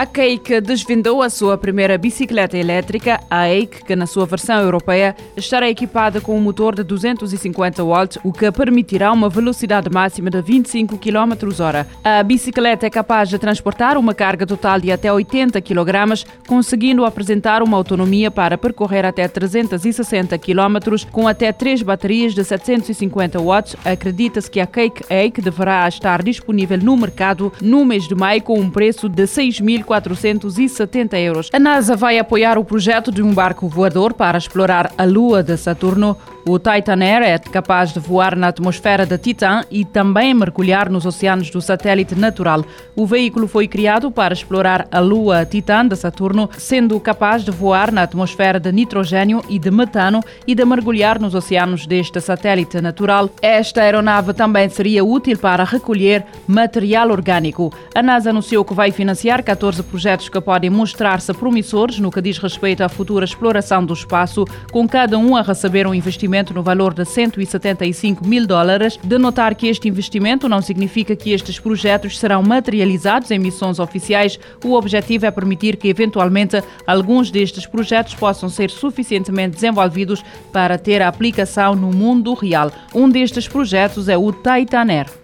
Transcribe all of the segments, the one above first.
A Cake desvendou a sua primeira bicicleta elétrica, a Ake, que na sua versão europeia estará equipada com um motor de 250 watts, o que permitirá uma velocidade máxima de 25 km hora. A bicicleta é capaz de transportar uma carga total de até 80 kg, conseguindo apresentar uma autonomia para percorrer até 360 km com até três baterias de 750 watts. Acredita-se que a Cake Ake deverá estar disponível no mercado no mês de maio com um preço de 6.000 470 euros. A NASA vai apoiar o projeto de um barco voador para explorar a Lua de Saturno. O Titan Air é capaz de voar na atmosfera de Titã e também mergulhar nos oceanos do satélite natural. O veículo foi criado para explorar a Lua Titã de Saturno, sendo capaz de voar na atmosfera de nitrogênio e de metano e de mergulhar nos oceanos deste satélite natural. Esta aeronave também seria útil para recolher material orgânico. A NASA anunciou que vai financiar 14 projetos que podem mostrar-se promissores no que diz respeito à futura exploração do espaço, com cada um a receber um investimento investimento no valor de 175 mil dólares. De notar que este investimento não significa que estes projetos serão materializados em missões oficiais. O objetivo é permitir que, eventualmente, alguns destes projetos possam ser suficientemente desenvolvidos para ter aplicação no mundo real. Um destes projetos é o Titan Air.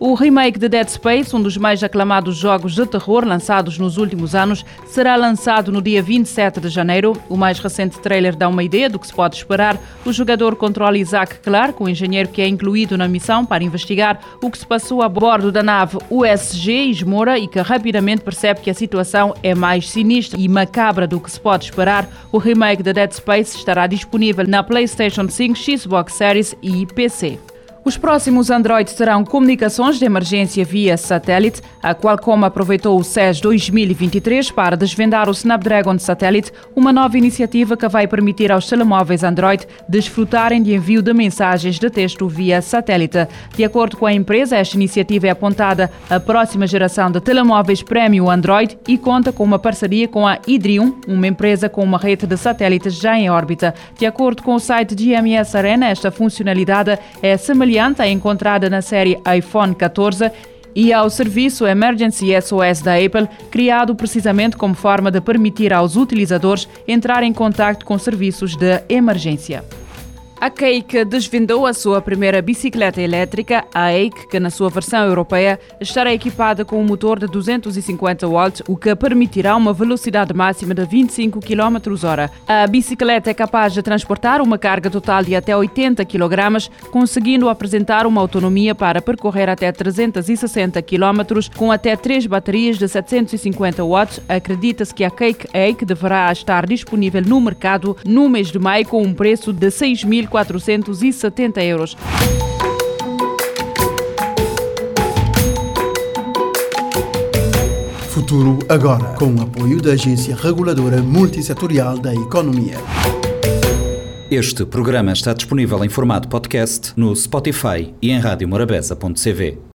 O remake de Dead Space, um dos mais aclamados jogos de terror lançados nos últimos anos, será lançado no dia 27 de janeiro. O mais recente trailer dá uma ideia do que se pode esperar. O jogador controla Isaac Clarke, o engenheiro que é incluído na missão para investigar o que se passou a bordo da nave USG Esmora e que rapidamente percebe que a situação é mais sinistra e macabra do que se pode esperar. O remake de Dead Space estará disponível na PlayStation 5, Xbox Series e PC. Os próximos Android terão comunicações de emergência via satélite. A Qualcomm aproveitou o CES 2023 para desvendar o Snapdragon Satellite, uma nova iniciativa que vai permitir aos telemóveis Android desfrutarem de envio de mensagens de texto via satélite. De acordo com a empresa, esta iniciativa é apontada à próxima geração de telemóveis premium Android e conta com uma parceria com a Idrium, uma empresa com uma rede de satélites já em órbita. De acordo com o site GMS Arena, esta funcionalidade é semelhante variante é encontrada na série iPhone 14 e ao serviço Emergency SOS da Apple, criado precisamente como forma de permitir aos utilizadores entrar em contato com serviços de emergência. A Cake desvendou a sua primeira bicicleta elétrica, a Ake, que na sua versão europeia estará equipada com um motor de 250 watts, o que permitirá uma velocidade máxima de 25 km hora. A bicicleta é capaz de transportar uma carga total de até 80 kg, conseguindo apresentar uma autonomia para percorrer até 360 km com até três baterias de 750 watts. Acredita-se que a Cake Ake deverá estar disponível no mercado no mês de maio com um preço de 6 mil 1.470 euros. Futuro agora, com o apoio da Agência Reguladora Multissetorial da Economia. Este programa está disponível em formato podcast no Spotify e em radiomorabeza.cv.